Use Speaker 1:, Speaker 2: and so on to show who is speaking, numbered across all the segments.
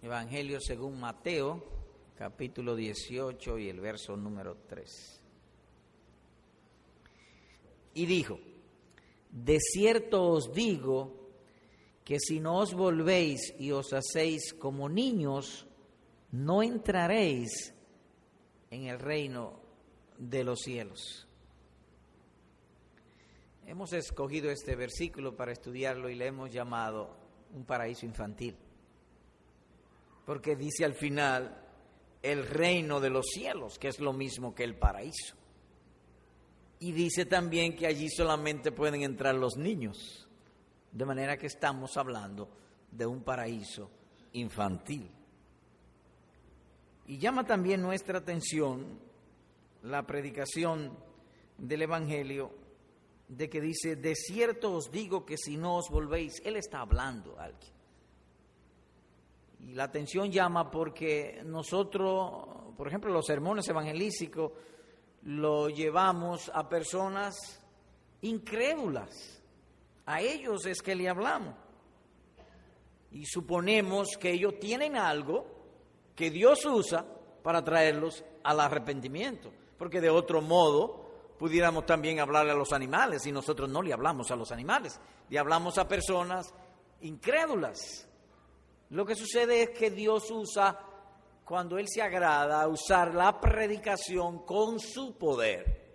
Speaker 1: Evangelio según Mateo, capítulo 18 y el verso número 3. Y dijo, de cierto os digo que si no os volvéis y os hacéis como niños, no entraréis en el reino de los cielos. Hemos escogido este versículo para estudiarlo y le hemos llamado un paraíso infantil, porque dice al final el reino de los cielos, que es lo mismo que el paraíso. Y dice también que allí solamente pueden entrar los niños, de manera que estamos hablando de un paraíso infantil. Y llama también nuestra atención la predicación del Evangelio de que dice, de cierto os digo que si no os volvéis, Él está hablando a alguien. Y la atención llama porque nosotros, por ejemplo, los sermones evangelísticos lo llevamos a personas incrédulas. A ellos es que le hablamos. Y suponemos que ellos tienen algo que Dios usa para traerlos al arrepentimiento. Porque de otro modo pudiéramos también hablarle a los animales y nosotros no le hablamos a los animales, le hablamos a personas incrédulas. Lo que sucede es que Dios usa, cuando Él se agrada, usar la predicación con su poder.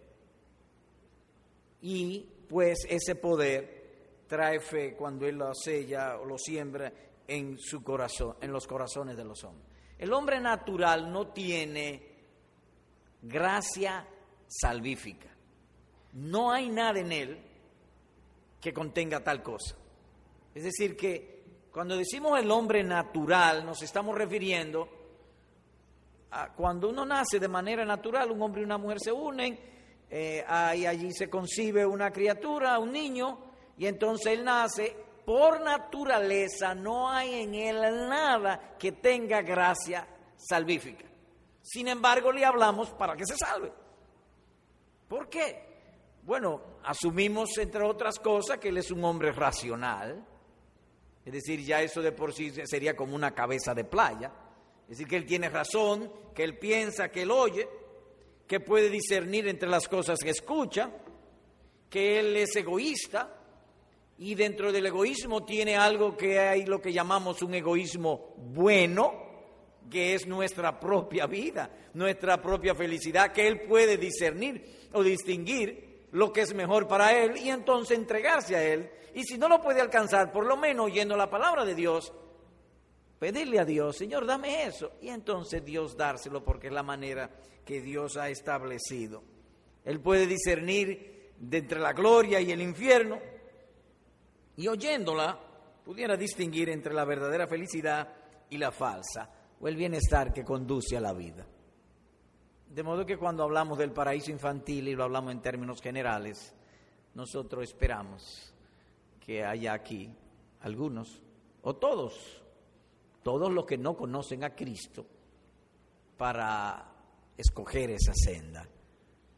Speaker 1: Y pues ese poder trae fe cuando Él lo sella o lo siembra en su corazón, en los corazones de los hombres. El hombre natural no tiene gracia salvífica. No hay nada en él que contenga tal cosa. Es decir, que cuando decimos el hombre natural, nos estamos refiriendo a cuando uno nace de manera natural, un hombre y una mujer se unen, eh, allí se concibe una criatura, un niño, y entonces él nace. Por naturaleza no hay en él nada que tenga gracia salvífica. Sin embargo, le hablamos para que se salve. ¿Por qué? Bueno, asumimos, entre otras cosas, que él es un hombre racional. Es decir, ya eso de por sí sería como una cabeza de playa. Es decir, que él tiene razón, que él piensa, que él oye, que puede discernir entre las cosas que escucha, que él es egoísta y dentro del egoísmo tiene algo que hay lo que llamamos un egoísmo bueno, que es nuestra propia vida, nuestra propia felicidad, que él puede discernir o distinguir lo que es mejor para él y entonces entregarse a él. Y si no lo puede alcanzar, por lo menos oyendo la palabra de Dios, pedirle a Dios, Señor, dame eso. Y entonces Dios dárselo porque es la manera que Dios ha establecido. Él puede discernir de entre la gloria y el infierno y oyéndola pudiera distinguir entre la verdadera felicidad y la falsa o el bienestar que conduce a la vida. De modo que cuando hablamos del paraíso infantil y lo hablamos en términos generales, nosotros esperamos que haya aquí algunos, o todos, todos los que no conocen a Cristo, para escoger esa senda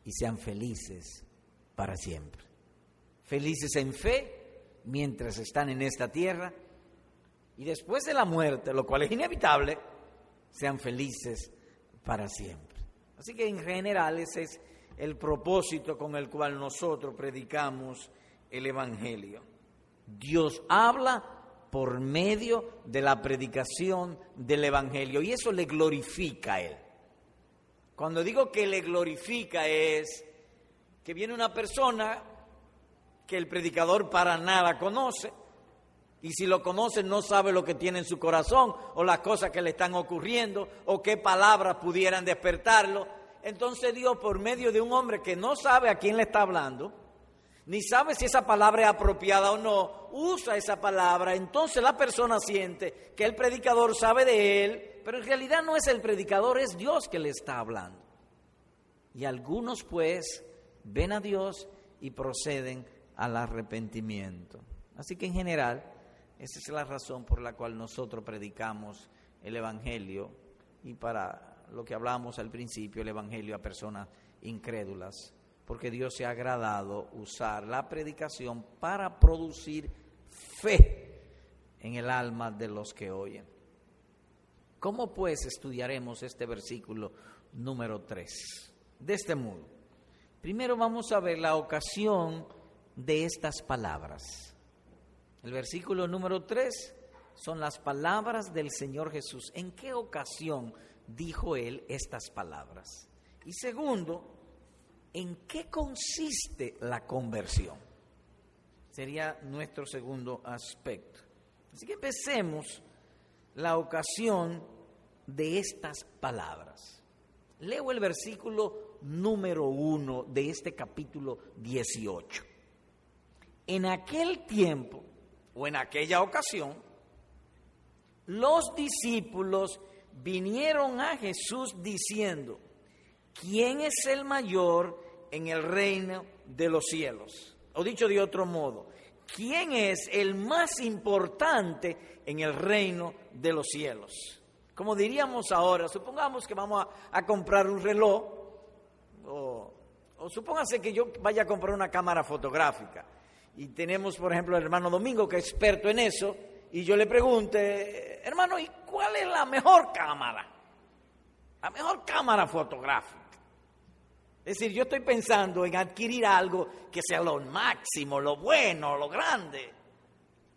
Speaker 1: y sean felices para siempre. Felices en fe mientras están en esta tierra y después de la muerte, lo cual es inevitable, sean felices para siempre. Así que en general ese es el propósito con el cual nosotros predicamos el Evangelio. Dios habla por medio de la predicación del Evangelio y eso le glorifica a Él. Cuando digo que le glorifica es que viene una persona que el predicador para nada conoce, y si lo conoce no sabe lo que tiene en su corazón o las cosas que le están ocurriendo o qué palabras pudieran despertarlo. Entonces Dios, por medio de un hombre que no sabe a quién le está hablando, ni sabe si esa palabra es apropiada o no, usa esa palabra. Entonces la persona siente que el predicador sabe de él, pero en realidad no es el predicador, es Dios que le está hablando. Y algunos pues ven a Dios y proceden al arrepentimiento. Así que en general esa es la razón por la cual nosotros predicamos el Evangelio y para lo que hablamos al principio, el Evangelio a personas incrédulas, porque Dios se ha agradado usar la predicación para producir fe en el alma de los que oyen. ¿Cómo pues estudiaremos este versículo número 3? De este modo. Primero vamos a ver la ocasión de estas palabras. El versículo número 3 son las palabras del Señor Jesús. ¿En qué ocasión dijo Él estas palabras? Y segundo, ¿en qué consiste la conversión? Sería nuestro segundo aspecto. Así que empecemos la ocasión de estas palabras. Leo el versículo número uno de este capítulo 18. En aquel tiempo o en aquella ocasión, los discípulos vinieron a Jesús diciendo, ¿quién es el mayor en el reino de los cielos? O dicho de otro modo, ¿quién es el más importante en el reino de los cielos? Como diríamos ahora, supongamos que vamos a, comprar un reloj, o, o supóngase que yo vaya a comprar una cámara fotográfica, y tenemos, por ejemplo, el hermano Domingo, que es experto en eso, y yo le pregunte, hermano, ¿y cuál es la mejor cámara? La mejor cámara fotográfica. Es decir, yo estoy pensando en adquirir algo que sea lo máximo, lo bueno, lo grande.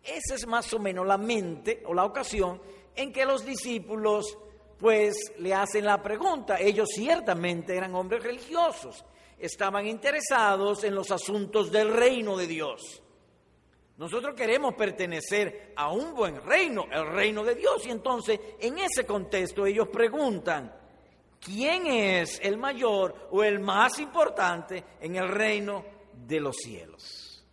Speaker 1: Esa es más o menos la mente o la ocasión en que los discípulos pues le hacen la pregunta. Ellos ciertamente eran hombres religiosos, estaban interesados en los asuntos del reino de Dios. Nosotros queremos pertenecer a un buen reino, el reino de Dios. Y entonces, en ese contexto, ellos preguntan, ¿quién es el mayor o el más importante en el reino de los cielos?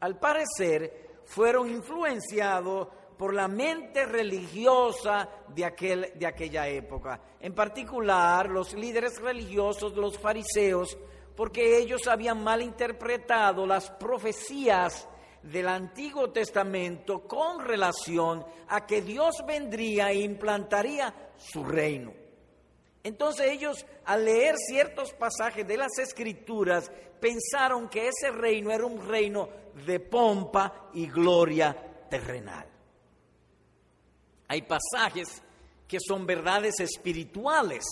Speaker 1: Al parecer, fueron influenciados por la mente religiosa de, aquel, de aquella época. En particular, los líderes religiosos, los fariseos, porque ellos habían malinterpretado las profecías del Antiguo Testamento con relación a que Dios vendría e implantaría su reino. Entonces ellos, al leer ciertos pasajes de las Escrituras, pensaron que ese reino era un reino de pompa y gloria terrenal. Hay pasajes que son verdades espirituales,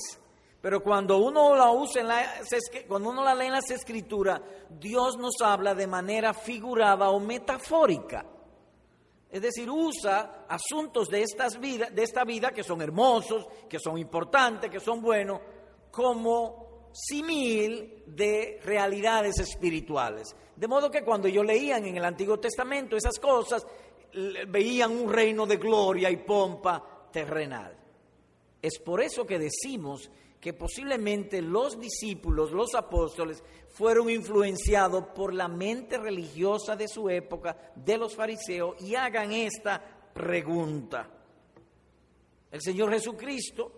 Speaker 1: pero cuando uno la usa en la, cuando uno la lee en las escrituras, Dios nos habla de manera figurada o metafórica. Es decir, usa asuntos de, estas vida, de esta vida que son hermosos, que son importantes, que son buenos, como simil de realidades espirituales. De modo que cuando yo leían en el Antiguo Testamento esas cosas, veían un reino de gloria y pompa terrenal. Es por eso que decimos que posiblemente los discípulos, los apóstoles, fueron influenciados por la mente religiosa de su época, de los fariseos, y hagan esta pregunta. El Señor Jesucristo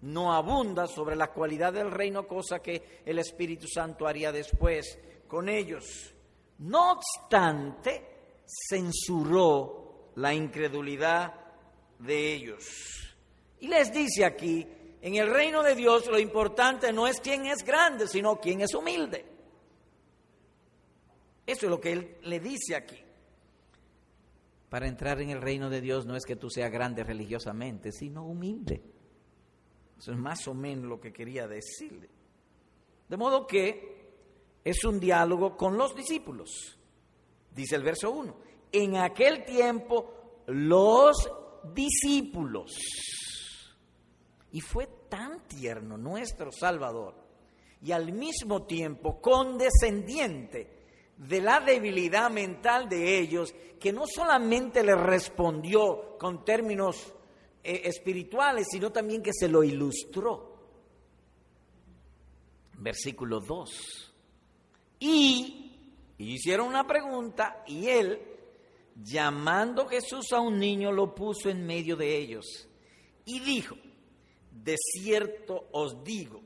Speaker 1: no abunda sobre la cualidad del reino, cosa que el Espíritu Santo haría después con ellos. No obstante, censuró la incredulidad de ellos. Y les dice aquí, en el reino de Dios lo importante no es quién es grande, sino quién es humilde. Eso es lo que él le dice aquí. Para entrar en el reino de Dios no es que tú seas grande religiosamente, sino humilde. Eso es más o menos lo que quería decirle. De modo que es un diálogo con los discípulos. Dice el verso 1. En aquel tiempo los discípulos y fue tan tierno nuestro Salvador y al mismo tiempo condescendiente de la debilidad mental de ellos, que no solamente le respondió con términos eh, espirituales, sino también que se lo ilustró. Versículo 2. Y, y hicieron una pregunta y él, llamando Jesús a un niño, lo puso en medio de ellos y dijo, de cierto os digo,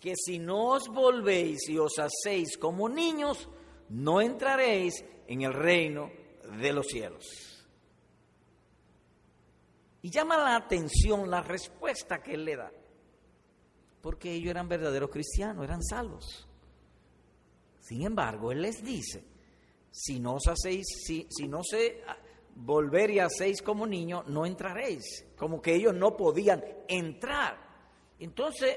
Speaker 1: que si no os volvéis y os hacéis como niños, no entraréis en el reino de los cielos. Y llama la atención la respuesta que él le da, porque ellos eran verdaderos cristianos, eran salvos. Sin embargo, él les dice, si no os hacéis, si, si no se volver y hacéis como niños, no entraréis. Como que ellos no podían entrar. Entonces,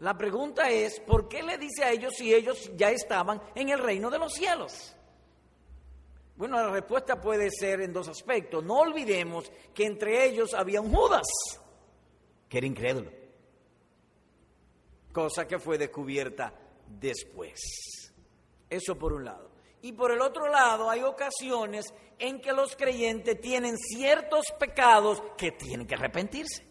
Speaker 1: la pregunta es, ¿por qué le dice a ellos si ellos ya estaban en el reino de los cielos? Bueno, la respuesta puede ser en dos aspectos. No olvidemos que entre ellos había un Judas, que era incrédulo, cosa que fue descubierta después. Eso por un lado. Y por el otro lado, hay ocasiones en que los creyentes tienen ciertos pecados que tienen que arrepentirse.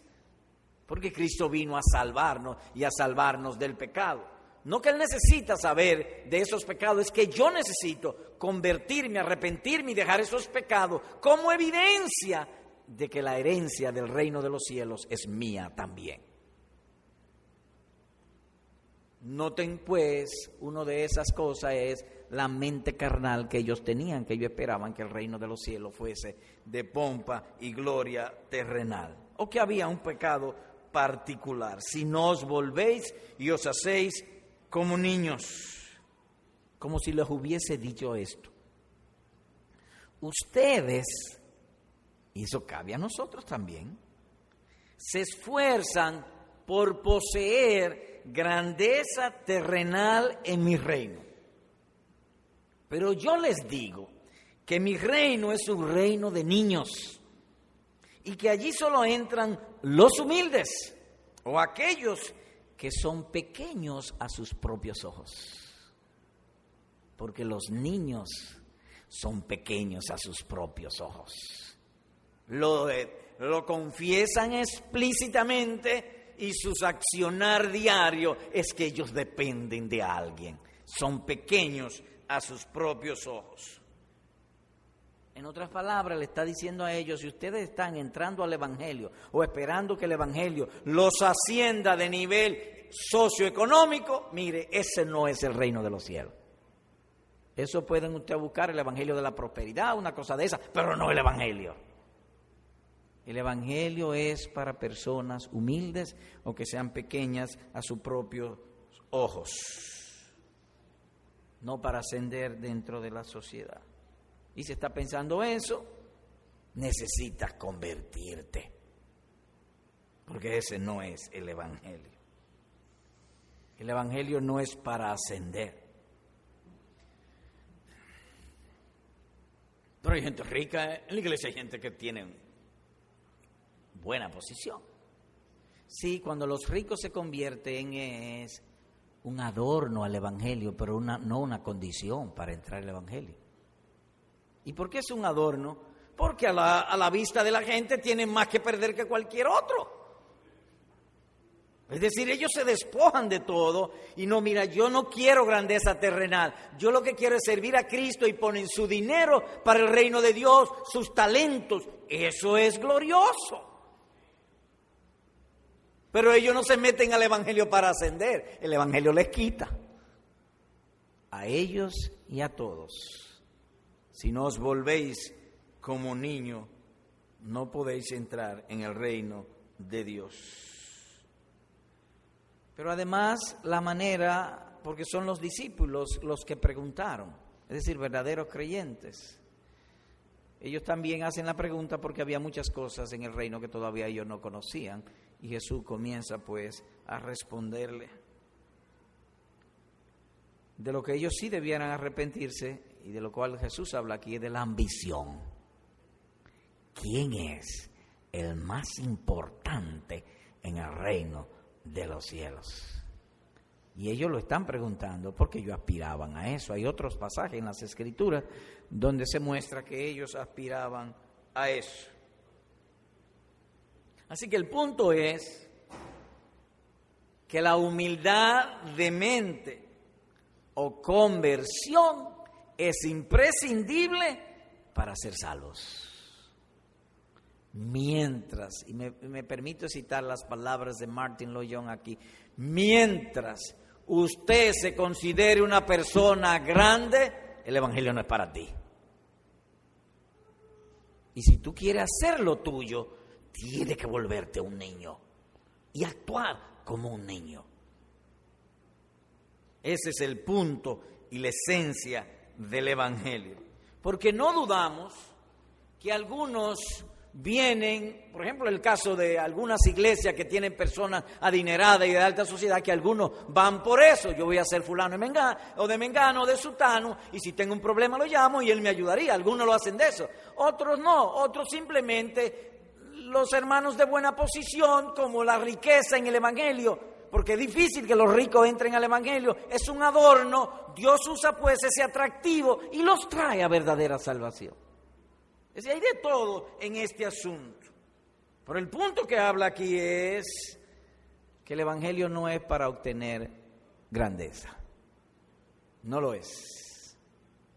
Speaker 1: Porque Cristo vino a salvarnos y a salvarnos del pecado. No que Él necesita saber de esos pecados, es que yo necesito convertirme, arrepentirme y dejar esos pecados como evidencia de que la herencia del reino de los cielos es mía también. Noten pues, una de esas cosas es la mente carnal que ellos tenían, que ellos esperaban que el reino de los cielos fuese de pompa y gloria terrenal, o que había un pecado particular. Si no os volvéis y os hacéis como niños, como si les hubiese dicho esto. Ustedes, y eso cabe a nosotros también, se esfuerzan por poseer grandeza terrenal en mi reino. Pero yo les digo que mi reino es un reino de niños y que allí solo entran los humildes o aquellos que son pequeños a sus propios ojos. Porque los niños son pequeños a sus propios ojos. Lo, lo confiesan explícitamente y su accionar diario es que ellos dependen de alguien. Son pequeños a sus propios ojos. En otras palabras, le está diciendo a ellos, si ustedes están entrando al Evangelio o esperando que el Evangelio los ascienda de nivel socioeconómico, mire, ese no es el reino de los cielos. Eso pueden ustedes buscar el Evangelio de la prosperidad, una cosa de esa, pero no el Evangelio. El Evangelio es para personas humildes o que sean pequeñas a sus propios ojos, no para ascender dentro de la sociedad y si está pensando eso, necesitas convertirte. Porque ese no es el Evangelio. El Evangelio no es para ascender. Pero hay gente rica, en la iglesia hay gente que tiene buena posición. Sí, cuando los ricos se convierten es un adorno al Evangelio, pero una, no una condición para entrar al Evangelio. ¿Y por qué es un adorno? Porque a la, a la vista de la gente tienen más que perder que cualquier otro. Es decir, ellos se despojan de todo y no, mira, yo no quiero grandeza terrenal, yo lo que quiero es servir a Cristo y ponen su dinero para el reino de Dios, sus talentos, eso es glorioso. Pero ellos no se meten al Evangelio para ascender, el Evangelio les quita a ellos y a todos. Si no os volvéis como niño, no podéis entrar en el reino de Dios. Pero además la manera, porque son los discípulos los que preguntaron, es decir, verdaderos creyentes. Ellos también hacen la pregunta porque había muchas cosas en el reino que todavía ellos no conocían y Jesús comienza pues a responderle. De lo que ellos sí debieran arrepentirse y de lo cual Jesús habla aquí es de la ambición. ¿Quién es el más importante en el reino de los cielos? Y ellos lo están preguntando porque ellos aspiraban a eso. Hay otros pasajes en las escrituras donde se muestra que ellos aspiraban a eso. Así que el punto es que la humildad de mente o conversión es imprescindible para ser salvos. Mientras, y me, permito citar las palabras de Martin Loyon aquí, mientras usted se considere una persona grande, el Evangelio no es para ti. Y si tú quieres hacer lo tuyo, tienes que volverte un niño y actuar como un niño. Ese es el punto y la esencia del Evangelio. Porque no dudamos que algunos vienen, por ejemplo, el caso de algunas iglesias que tienen personas adineradas y de alta sociedad, que algunos van por eso. Yo voy a ser fulano de Mengano, o de Mengano, o de Sutano, y si tengo un problema lo llamo y él me ayudaría. Algunos lo hacen de eso. Otros no, otros simplemente los hermanos de buena posición, como la riqueza en el Evangelio, porque es difícil que los ricos entren al Evangelio, es un adorno, Dios usa pues ese atractivo y los trae a verdadera salvación. Es decir, hay de todo en este asunto. Pero el punto que habla aquí es que el Evangelio no es para obtener grandeza. No lo es.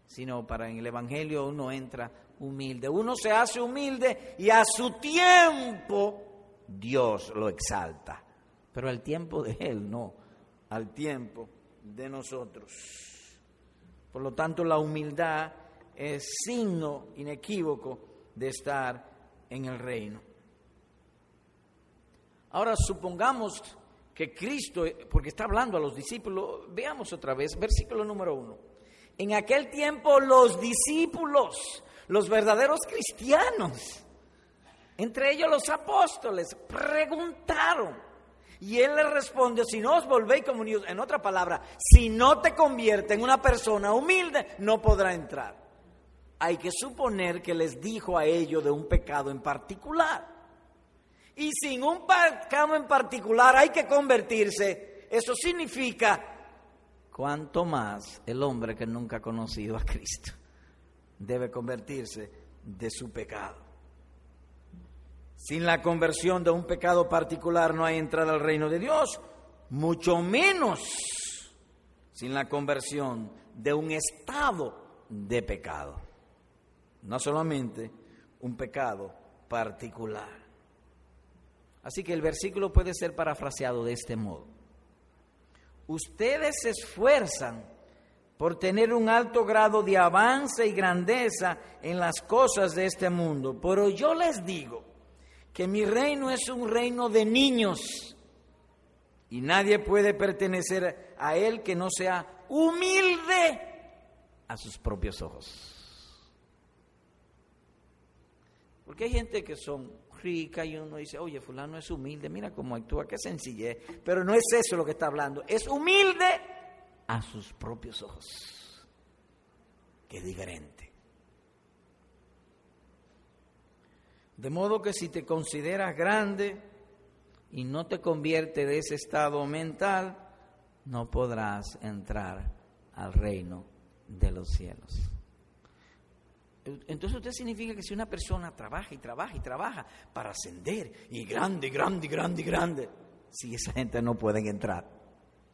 Speaker 1: Sino para en el Evangelio uno entra humilde. Uno se hace humilde y a su tiempo Dios lo exalta. Pero al tiempo de Él, no. Al tiempo de nosotros. Por lo tanto, la humildad es signo inequívoco de estar en el reino. Ahora supongamos que Cristo, porque está hablando a los discípulos, veamos otra vez, versículo número uno. En aquel tiempo los discípulos, los verdaderos cristianos, entre ellos los apóstoles, preguntaron. Y él les responde, si no os volvéis como en otra palabra, si no te convierte en una persona humilde, no podrá entrar hay que suponer que les dijo a ellos de un pecado en particular. Y sin un pecado en particular hay que convertirse. Eso significa cuanto más el hombre que nunca ha conocido a Cristo debe convertirse de su pecado. Sin la conversión de un pecado particular no hay entrada al reino de Dios, mucho menos sin la conversión de un estado de pecado no solamente un pecado particular. Así que el versículo puede ser parafraseado de este modo. Ustedes se esfuerzan por tener un alto grado de avance y grandeza en las cosas de este mundo, pero yo les digo que mi reino es un reino de niños y nadie puede pertenecer a él que no sea humilde a sus propios ojos. Porque hay gente que son ricas y uno dice, oye, fulano es humilde, mira cómo actúa, qué sencillez. Pero no es eso lo que está hablando, es humilde a sus propios ojos, es diferente. De modo que si te consideras grande y no te convierte de ese estado mental, no podrás entrar al reino de los cielos. Entonces usted significa que si una persona trabaja y trabaja y trabaja para ascender y grande, grande, grande, grande, si esa gente no puede entrar,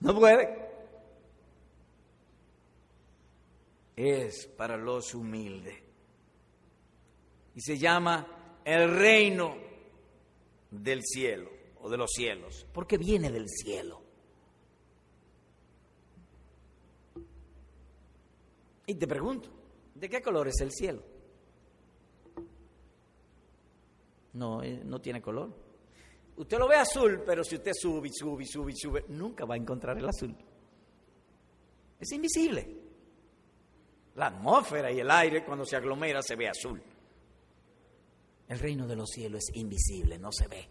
Speaker 1: no puede. Es para los humildes. Y se llama el reino del cielo o de los cielos, porque viene del cielo. Y te pregunto, ¿De qué color es el cielo? No, eh, no tiene color. Usted lo ve azul, pero si usted sube sube sube y sube, nunca va a encontrar el azul. Es invisible. La atmósfera y el aire cuando se aglomera se ve azul. El reino de los cielos es invisible, no se ve.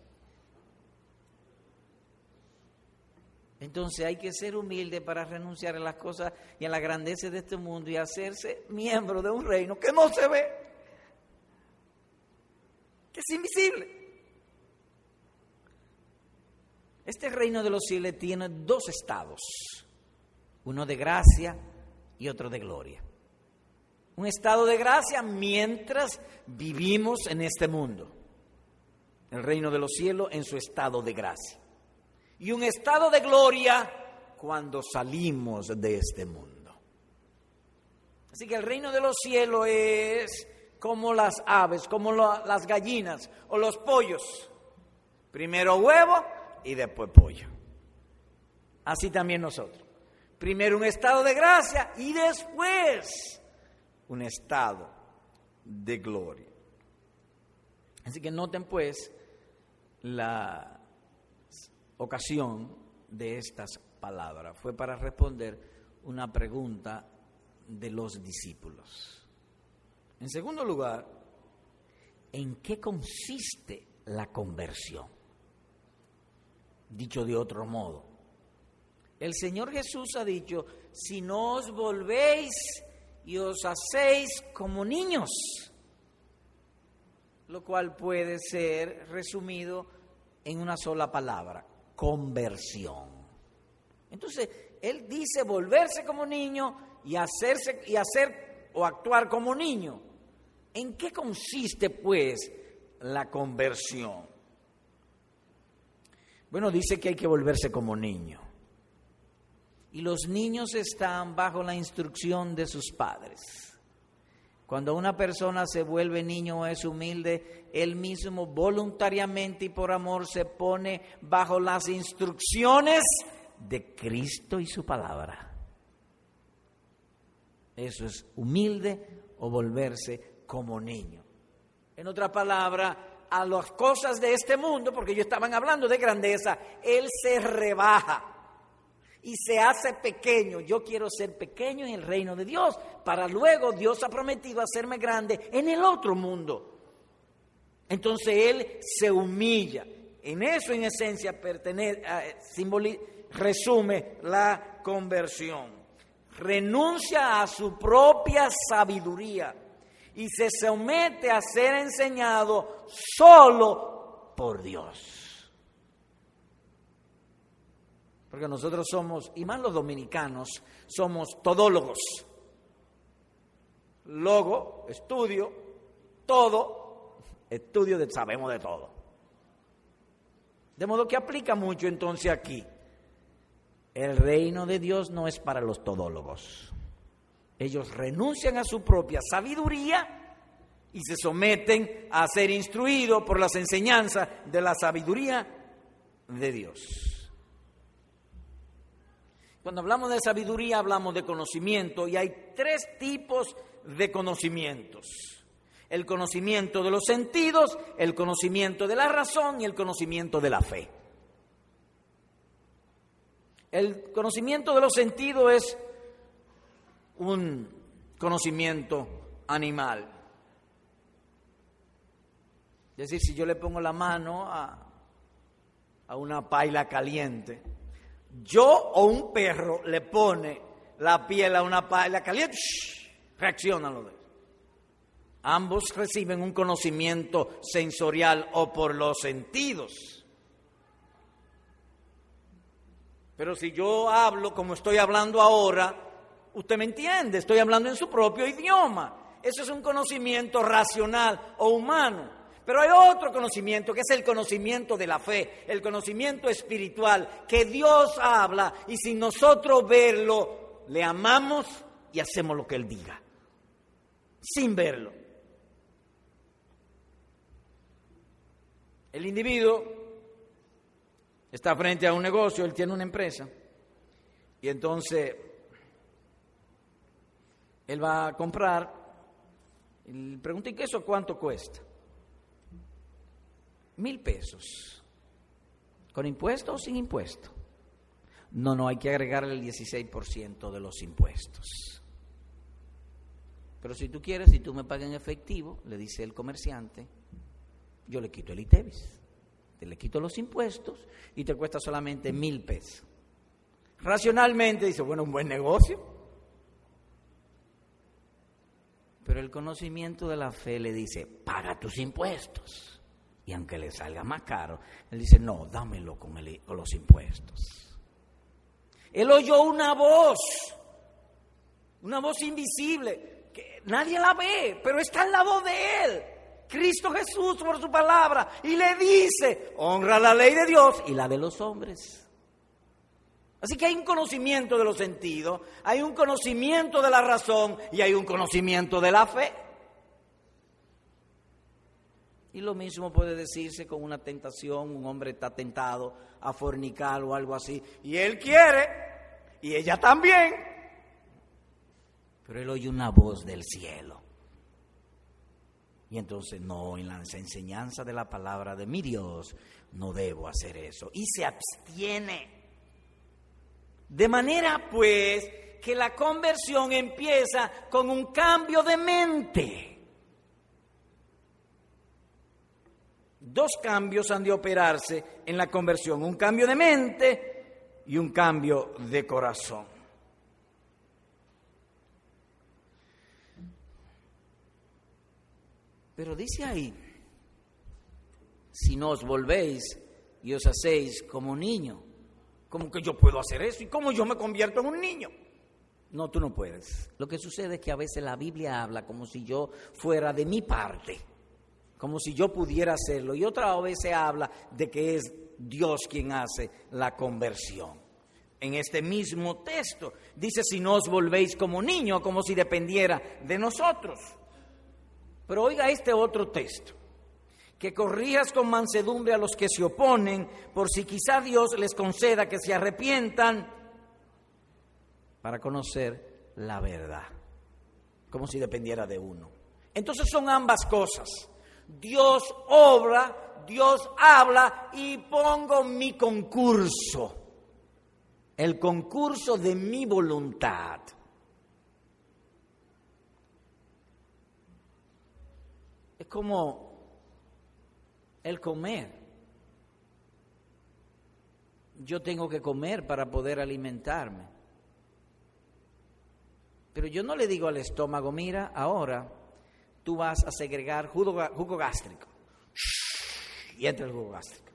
Speaker 1: Entonces hay que ser humilde para renunciar a las cosas y a la grandeza de este mundo y hacerse miembro de un reino que no se ve, que es invisible. Este reino de los cielos tiene dos estados, uno de gracia y otro de gloria. Un estado de gracia mientras vivimos en este mundo. El reino de los cielos en su estado de gracia y un estado de gloria cuando salimos de este mundo. Así que el reino de los cielos es como las aves, como las gallinas o los pollos. Primero huevo y después pollo. Así también nosotros. Primero un estado de gracia y después un estado de gloria. Así que noten pues la, ocasión de estas palabras. Fue para responder una pregunta de los discípulos. En segundo lugar, ¿en qué consiste la conversión? Dicho de otro modo, el Señor Jesús ha dicho, si no os volvéis y os hacéis como niños, lo cual puede ser resumido en una sola palabra, conversión. Entonces, Él dice volverse como niño y hacerse y hacer o actuar como niño. ¿En qué consiste, pues, la conversión? Bueno, dice que hay que volverse como niño. Y los niños están bajo la instrucción de sus padres. Cuando una persona se vuelve niño o es humilde, él mismo voluntariamente y por amor se pone bajo las instrucciones de Cristo y su palabra. Eso es humilde o volverse como niño. En otra palabra, a las cosas de este mundo, porque ellos estaban hablando de grandeza, Él se rebaja y se hace pequeño. Yo quiero ser pequeño en el reino de Dios, para luego Dios ha prometido hacerme grande en el otro mundo. Entonces Él se humilla. En eso, en esencia, pertenece, resume la conversión. Renuncia a su propia sabiduría y se somete a ser enseñado solo por Dios. Porque nosotros somos, y más los dominicanos, somos todólogos. Logo, estudio, todo, estudio de sabemos de todo. De modo que aplica mucho entonces aquí. El reino de Dios no es para los todólogos. Ellos renuncian a su propia sabiduría y se someten a ser instruidos por las enseñanzas de la sabiduría de Dios. Cuando hablamos de sabiduría hablamos de conocimiento y hay tres tipos de conocimientos. El conocimiento de los sentidos, el conocimiento de la razón y el conocimiento de la fe. El conocimiento de los sentidos es un conocimiento animal. Es decir, si yo le pongo la mano a, a una paila caliente, yo o un perro le pone la piel a una paila caliente, reaccionan los dos. Ambos reciben un conocimiento sensorial o por los sentidos. Pero si yo hablo como estoy hablando ahora, Usted me entiende, estoy hablando en su propio idioma. Eso es un conocimiento racional o humano. Pero hay otro conocimiento que es el conocimiento de la fe, el conocimiento espiritual, que Dios habla y sin nosotros verlo, le amamos y hacemos lo que Él diga, sin verlo. El individuo está frente a un negocio, él tiene una empresa, y entonces él va a comprar, y le pregunté, ¿qué eso cuánto cuesta? Mil pesos. ¿Con impuesto o sin impuesto? No, no, hay que agregarle el 16% de los impuestos. Pero si tú quieres, si tú me pagas en efectivo, le dice el comerciante, yo le quito el ITEVIS, te le quito los impuestos y te cuesta solamente mil pesos. Racionalmente dice, bueno, un buen negocio. Pero el conocimiento de la fe le dice, paga tus impuestos. Y aunque le salga más caro, él dice, no, dámelo con, con los impuestos. Él oyó una voz, una voz invisible, que nadie la ve, pero está en la voz de él. Cristo Jesús por su palabra y le dice, honra la ley de Dios y la de los hombres. Así que hay un conocimiento de los sentidos, hay un conocimiento de la razón y hay un conocimiento de la fe. Y lo mismo puede decirse con una tentación, un hombre está tentado a fornicar o algo así, y él quiere, y ella también, pero él oye una voz del cielo. Y entonces, no, en la enseñanza de la palabra de mi Dios, no debo hacer eso. Y se abstiene. De manera pues que la conversión empieza con un cambio de mente. Dos cambios han de operarse en la conversión, un cambio de mente y un cambio de corazón. Pero dice ahí, si no os volvéis y os hacéis como niño, ¿cómo que yo puedo hacer eso? ¿Y cómo yo me convierto en un niño? No, tú no puedes. Lo que sucede es que a veces la Biblia habla como si yo fuera de mi parte, como si yo pudiera hacerlo, y otra vez se habla de que es Dios quien hace la conversión. En este mismo texto dice, si no os volvéis como niño, como si dependiera de nosotros. Pero oiga este otro texto, que corrijas con mansedumbre a los que se oponen, por si quizá Dios les conceda que se arrepientan para conocer la verdad, como si dependiera de uno. Entonces son ambas cosas. Dios obra, Dios habla y pongo mi concurso, el concurso de mi voluntad. como el comer. Yo tengo que comer para poder alimentarme. Pero yo no le digo al estómago, mira, ahora tú vas a segregar jugo, jugo gástrico. Y entra el jugo gástrico.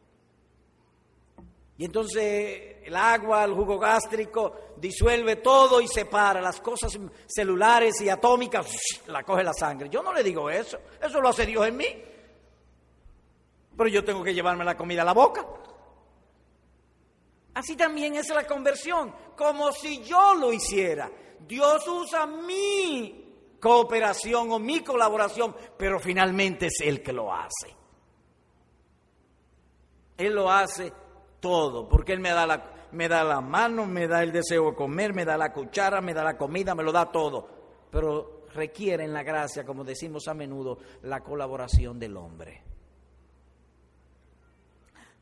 Speaker 1: Y entonces el agua, el jugo gástrico, disuelve todo y separa las cosas celulares y atómicas, la coge la sangre. Yo no le digo eso, eso lo hace Dios en mí. Pero yo tengo que llevarme la comida a la boca. Así también es la conversión, como si yo lo hiciera. Dios usa mi cooperación o mi colaboración, pero finalmente es Él que lo hace. Él lo hace todo, porque Él me da, la, me da la mano, me da el deseo de comer, me da la cuchara, me da la comida, me lo da todo. Pero requiere en la gracia, como decimos a menudo, la colaboración del hombre.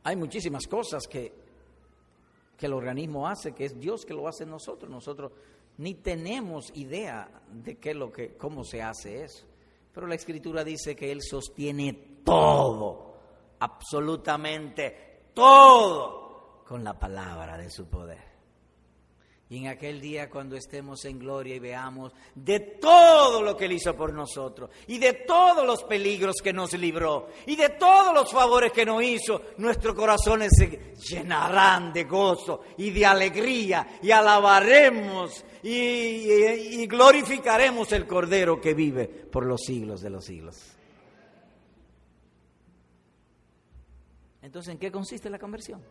Speaker 1: Hay muchísimas cosas que, que el organismo hace, que es Dios que lo hace en nosotros. Nosotros ni tenemos idea de qué lo que, cómo se hace eso. Pero la Escritura dice que Él sostiene todo, absolutamente todo con la palabra de su poder. Y en aquel día cuando estemos en gloria y veamos de todo lo que Él hizo por nosotros, y de todos los peligros que nos libró, y de todos los favores que nos hizo, nuestros corazones se llenarán de gozo y de alegría, y alabaremos y, glorificaremos el Cordero que vive por los siglos de los siglos. Entonces, ¿en qué consiste la conversión?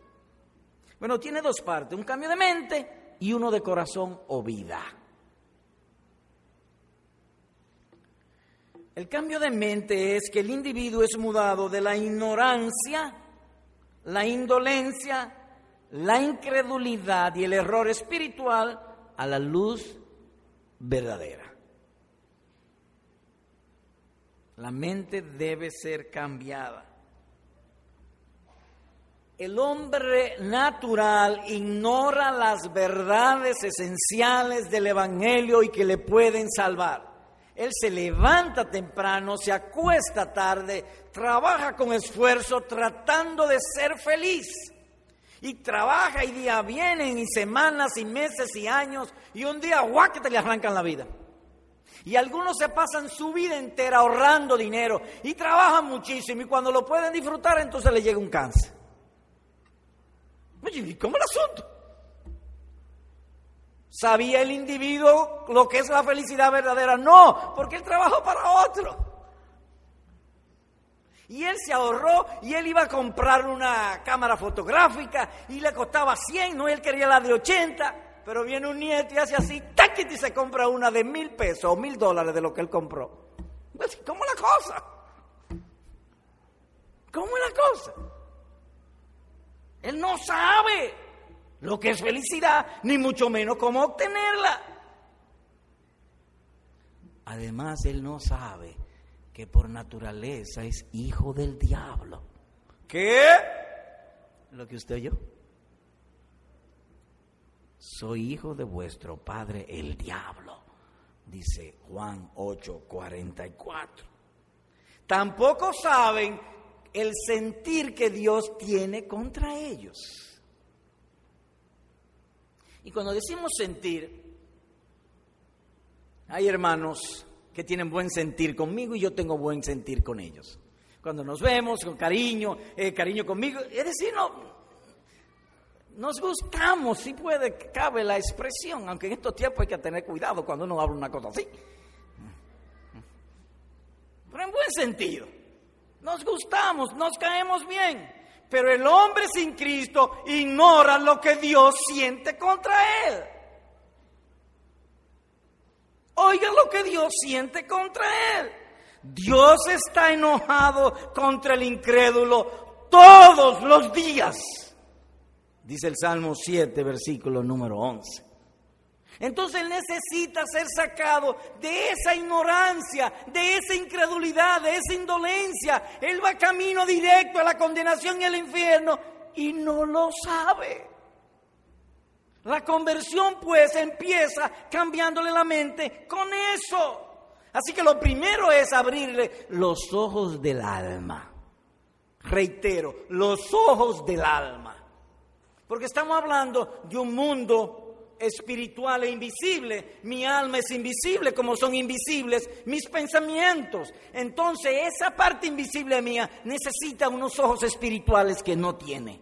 Speaker 1: Bueno, tiene dos partes, un cambio de mente y uno de corazón o vida. El cambio de mente es que el individuo es mudado de la ignorancia, la indolencia, la incredulidad y el error espiritual a la luz verdadera. La mente debe ser cambiada. El hombre natural ignora las verdades esenciales del Evangelio y que le pueden salvar. Él se levanta temprano, se acuesta tarde, trabaja con esfuerzo tratando de ser feliz. Y trabaja y día vienen y semanas y meses y años y un día guau que te le arrancan la vida. Y algunos se pasan su vida entera ahorrando dinero y trabajan muchísimo y cuando lo pueden disfrutar entonces le llega un cáncer. Oye, ¿y cómo el asunto? ¿Sabía el individuo lo que es la felicidad verdadera? No, porque él trabajó para otro. Y él se ahorró y él iba a comprar una cámara fotográfica y le costaba 100, no él quería la de 80, pero viene un nieto y hace así, taquit y se compra una de mil pesos o mil dólares de lo que él compró. Pues, ¿Cómo la cosa? ¿Cómo la cosa? Él no sabe lo que es felicidad, ni mucho menos cómo obtenerla. Además, él no sabe que por naturaleza es hijo del diablo. ¿Qué? Lo que usted oyó. Soy hijo de vuestro padre el diablo, dice Juan 8:44. Tampoco saben el sentir que Dios tiene contra ellos. Y cuando decimos sentir, hay hermanos que tienen buen sentir conmigo y yo tengo buen sentir con ellos. Cuando nos vemos con cariño, eh, cariño conmigo, es decir, no, nos gustamos, si puede, cabe la expresión, aunque en estos tiempos hay que tener cuidado cuando uno habla una cosa así. Pero en buen sentido, nos gustamos, nos caemos bien, pero el hombre sin Cristo ignora lo que Dios siente contra él. Oiga lo que Dios siente contra él. Dios está enojado contra el incrédulo todos los días. Dice el Salmo 7, versículo número 11. Entonces él necesita ser sacado de esa ignorancia, de esa incredulidad, de esa indolencia. Él va camino directo a la condenación y al infierno y no lo sabe. La conversión pues empieza cambiándole la mente con eso. Así que lo primero es abrirle los ojos del alma. Reitero, los ojos del alma. Porque estamos hablando de un mundo espiritual e invisible. Mi alma es invisible como son invisibles mis pensamientos. Entonces esa parte invisible mía necesita unos ojos espirituales que no tiene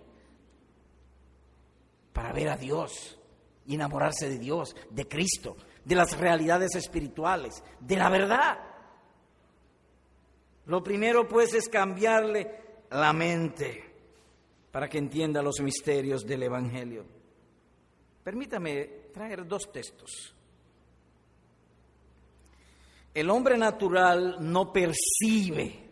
Speaker 1: para ver a Dios y enamorarse de Dios, de Cristo, de las realidades espirituales, de la verdad. Lo primero pues es cambiarle la mente para que entienda los misterios del Evangelio. Permítame traer dos textos. El hombre natural no percibe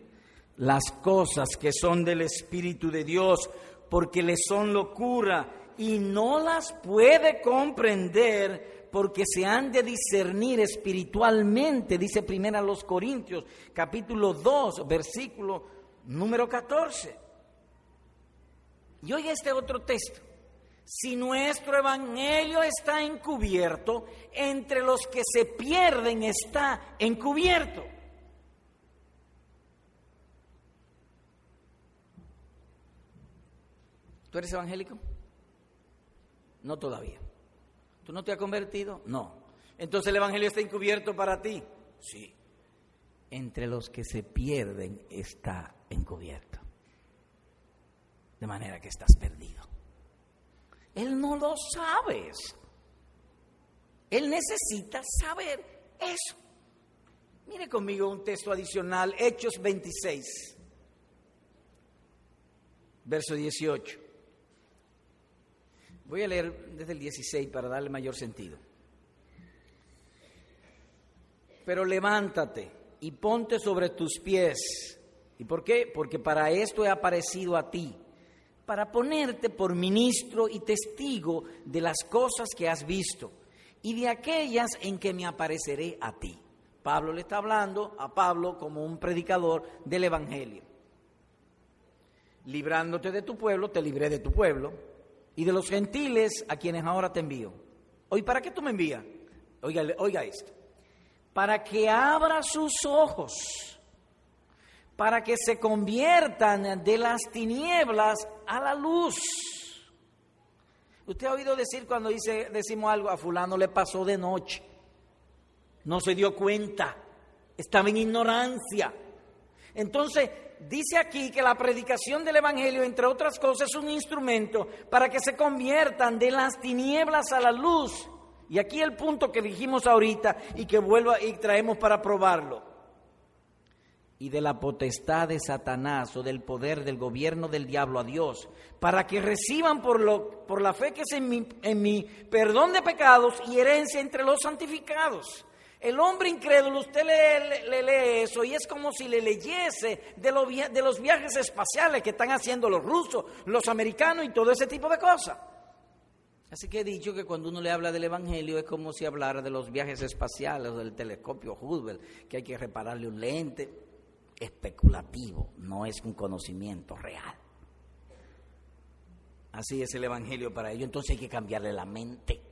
Speaker 1: las cosas que son del Espíritu de Dios porque le son locura y no las puede comprender porque se han de discernir espiritualmente, dice primero a los Corintios, capítulo 2, versículo número 14. Y oiga este otro texto. Si nuestro evangelio está encubierto, entre los que se pierden está encubierto. ¿Tú eres evangélico? No todavía. ¿Tú no te has convertido? No. Entonces el Evangelio está encubierto para ti. Sí. Entre los que se pierden está encubierto. De manera que estás perdido. Él no lo sabes. Él necesita saber eso. Mire conmigo un texto adicional, Hechos 26, verso 18. Voy a leer desde el 16 para darle mayor sentido. Pero levántate y ponte sobre tus pies. ¿Y por qué? Porque para esto he aparecido a ti, para ponerte por ministro y testigo de las cosas que has visto y de aquellas en que me apareceré a ti. Pablo le está hablando a Pablo como un predicador del Evangelio. Librándote de tu pueblo, te libré de tu pueblo y de los gentiles a quienes ahora te envío. Hoy, ¿para qué tú me envías? Oiga, oiga esto. Para que abra sus ojos, para que se conviertan de las tinieblas a la luz. Usted ha oído decir cuando dice, decimos algo, a fulano le pasó de noche, no se dio cuenta, estaba en ignorancia. Entonces, dice aquí que la predicación del Evangelio, entre otras cosas, es un instrumento para que se conviertan de las tinieblas a la luz. Y aquí el punto que dijimos ahorita y que vuelva y traemos para probarlo. Y de la potestad de Satanás o del poder del gobierno del diablo a Dios, para que reciban por, lo, por la fe que es en mi, en mi perdón de pecados y herencia entre los santificados. El hombre incrédulo, usted le, lee eso y es como si le leyese de, de los viajes espaciales que están haciendo los rusos, los americanos y todo ese tipo de cosas. Así que he dicho que cuando uno le habla del Evangelio es como si hablara de los viajes espaciales o del telescopio Hubble, que hay que repararle un lente especulativo, no es un conocimiento real. Así es el Evangelio para ello, entonces hay que cambiarle la mente.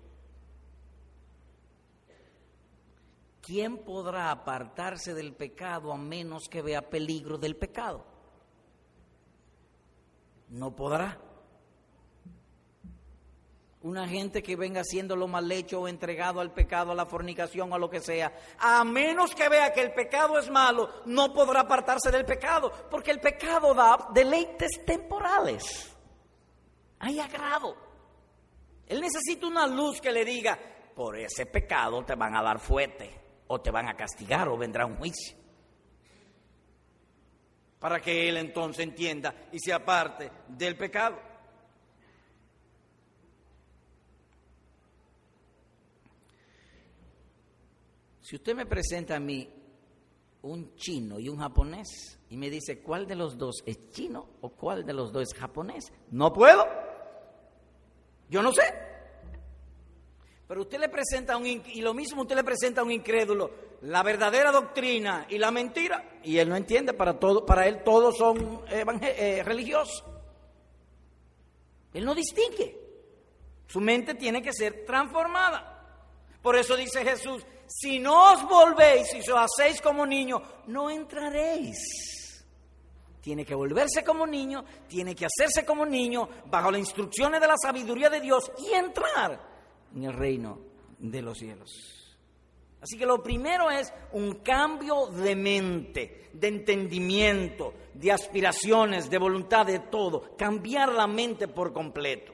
Speaker 1: ¿quién podrá apartarse del pecado a menos que vea peligro del pecado? No podrá. Una gente que venga haciendo mal hecho o entregado al pecado, a la fornicación o a lo que sea, a menos que vea que el pecado es malo, no podrá apartarse del pecado, porque el pecado da deleites temporales. Hay agrado. Él necesita una luz que le diga, por ese pecado te van a dar fuerte, o te van a castigar, o vendrá un juicio. Para que él entonces entienda y se aparte del pecado. Si usted me presenta a mí un chino y un japonés y me dice cuál de los dos es chino o cuál de los dos es japonés, no puedo. Yo no sé. Pero usted le presenta un y lo mismo usted le presenta a un incrédulo la verdadera doctrina y la mentira y él no entiende para todo para él todos son eh, religiosos. Él no distingue. Su mente tiene que ser transformada. Por eso dice Jesús, si no os volvéis y os hacéis como niños, no entraréis. Tiene que volverse como niño, tiene que hacerse como niño, bajo las instrucciones de la sabiduría de Dios y entrar en el reino de los cielos. Así que lo primero es un cambio de mente, de entendimiento, de aspiraciones, de voluntad, de todo. Cambiar la mente por completo.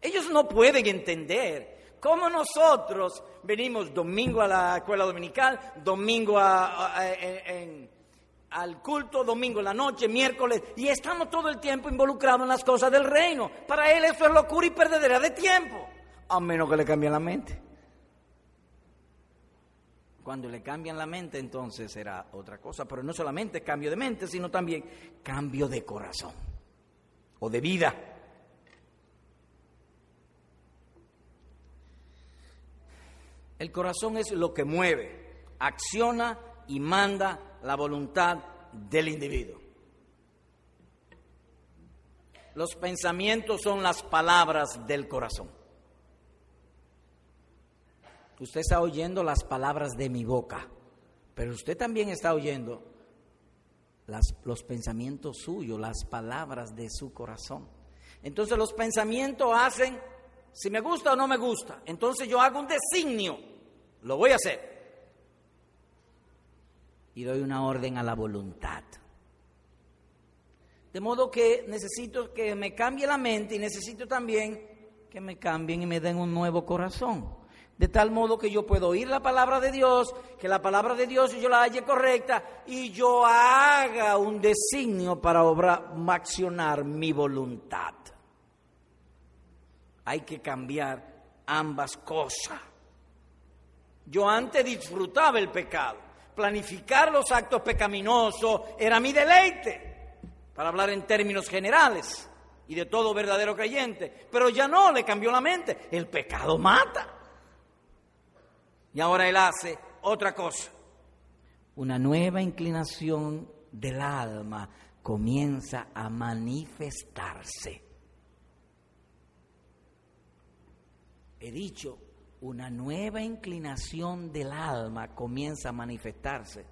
Speaker 1: Ellos no pueden entender como nosotros venimos domingo a la escuela dominical, domingo al culto, domingo en la noche, miércoles, y estamos todo el tiempo involucrados en las cosas del reino. Para él eso es locura y perdedera de tiempo, a menos que le cambien la mente. Cuando le cambian la mente, entonces será otra cosa, pero no solamente cambio de mente, sino también cambio de corazón o de vida. El corazón es lo que mueve, acciona y manda la voluntad del individuo. Los pensamientos son las palabras del corazón. Usted está oyendo las palabras de mi boca, pero usted también está oyendo los pensamientos suyos, las palabras de su corazón. Entonces los pensamientos hacen si me gusta o no me gusta. Entonces yo hago un designio, lo voy a hacer. Y doy una orden a la voluntad. De modo que necesito que me cambie la mente y necesito también que me cambien y me den un nuevo corazón. De tal modo que yo puedo oír la palabra de Dios, que la palabra de Dios yo la halle correcta y yo haga un designio para obrar, accionar mi voluntad. Hay que cambiar ambas cosas. Yo antes disfrutaba el pecado. Planificar los actos pecaminosos era mi deleite, para hablar en términos generales y de todo verdadero creyente. Pero ya no, le cambió la mente. El pecado mata. Y ahora él hace otra cosa. Una nueva inclinación del alma comienza a manifestarse. He dicho, una nueva inclinación del alma comienza a manifestarse.